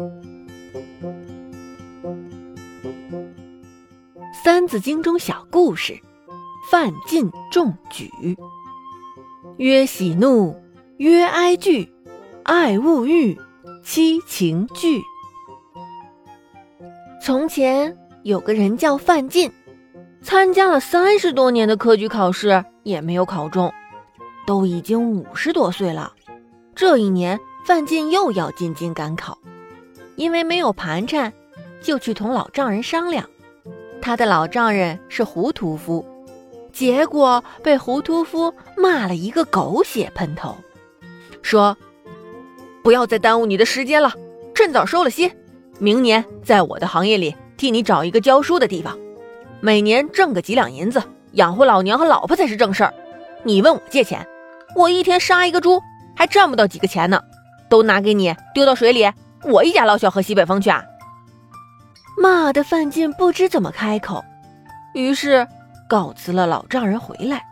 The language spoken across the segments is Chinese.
《三字经》中小故事：范进中举。曰喜怒，曰哀惧，爱恶欲，七情具。从前有个人叫范进，参加了三十多年的科举考试，也没有考中，都已经五十多岁了。这一年，范进又要进京赶考，因为没有盘缠，就去同老丈人商量。他的老丈人是胡屠夫，结果被胡屠夫骂了一个狗血喷头，说：“不要再耽误你的时间了，趁早收了心。明年在我的行业里替你找一个教书的地方，每年挣个几两银子，养活老娘和老婆才是正事儿。你问我借钱，我一天杀一个猪还赚不到几个钱呢，都拿给你丢到水里，我一家老小喝西北风去啊！”骂的范进不知怎么开口，于是告辞了老丈人回来。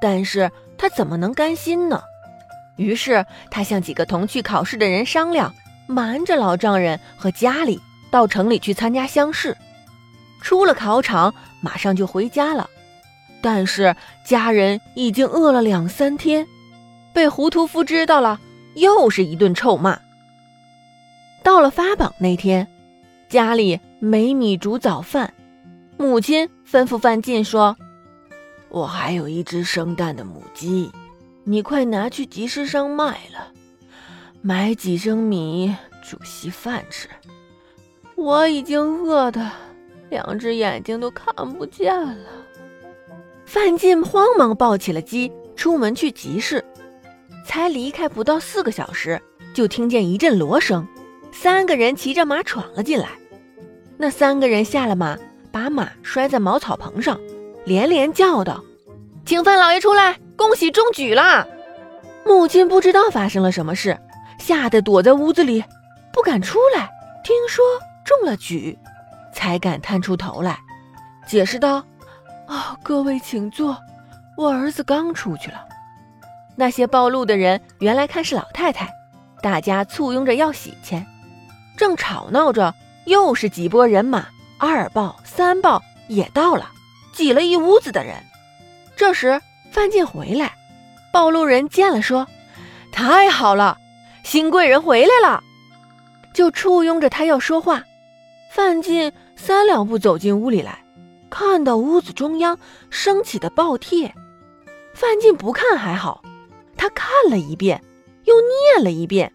但是他怎么能甘心呢？于是他向几个同去考试的人商量，瞒着老丈人和家里到城里去参加乡试。出了考场，马上就回家了。但是家人已经饿了两三天，被胡屠夫知道了，又是一顿臭骂。到了发榜那天。家里没米煮早饭，母亲吩咐范进说：“我还有一只生蛋的母鸡，你快拿去集市上卖了，买几升米煮稀饭吃。我已经饿得两只眼睛都看不见了。”范进慌忙抱起了鸡，出门去集市。才离开不到四个小时，就听见一阵锣声，三个人骑着马闯了进来。那三个人下了马，把马拴在茅草棚上，连连叫道：“请范老爷出来，恭喜中举了！”母亲不知道发生了什么事，吓得躲在屋子里，不敢出来。听说中了举，才敢探出头来，解释道：“啊，各位请坐，我儿子刚出去了。”那些暴露的人原来看是老太太，大家簇拥着要喜钱，正吵闹着。又是几波人马，二报三报也到了，挤了一屋子的人。这时范进回来，报路人见了说：“太好了，新贵人回来了。”就簇拥着他要说话。范进三两步走进屋里来，看到屋子中央升起的报帖，范进不看还好，他看了一遍，又念了一遍，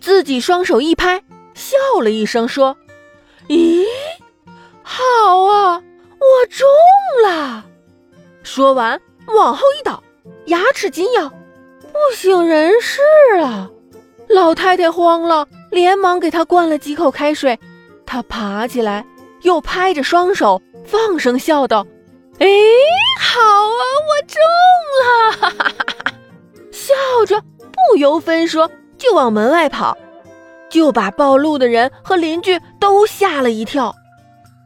自己双手一拍。笑了一声，说：“咦，好啊，我中了！”说完，往后一倒，牙齿紧咬，不省人事了。老太太慌了，连忙给他灌了几口开水。他爬起来，又拍着双手，放声笑道：“哎，好啊，我中了！” 笑着不由分说，就往门外跑。就把暴露的人和邻居都吓了一跳，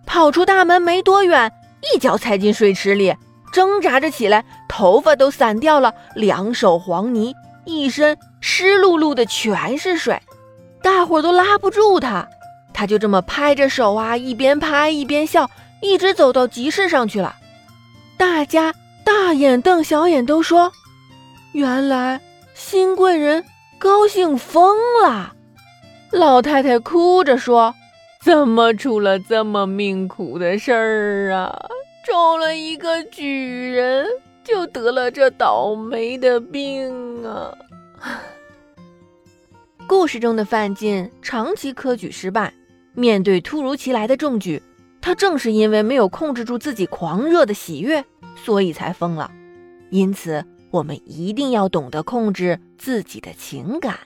跑出大门没多远，一脚踩进水池里，挣扎着起来，头发都散掉了，两手黄泥，一身湿漉漉的，全是水，大伙都拉不住他，他就这么拍着手啊，一边拍一边笑，一直走到集市上去了。大家大眼瞪小眼，都说：“原来新贵人高兴疯了。”老太太哭着说：“怎么出了这么命苦的事儿啊？中了一个举人，就得了这倒霉的病啊！” 故事中的范进长期科举失败，面对突如其来的中举，他正是因为没有控制住自己狂热的喜悦，所以才疯了。因此，我们一定要懂得控制自己的情感。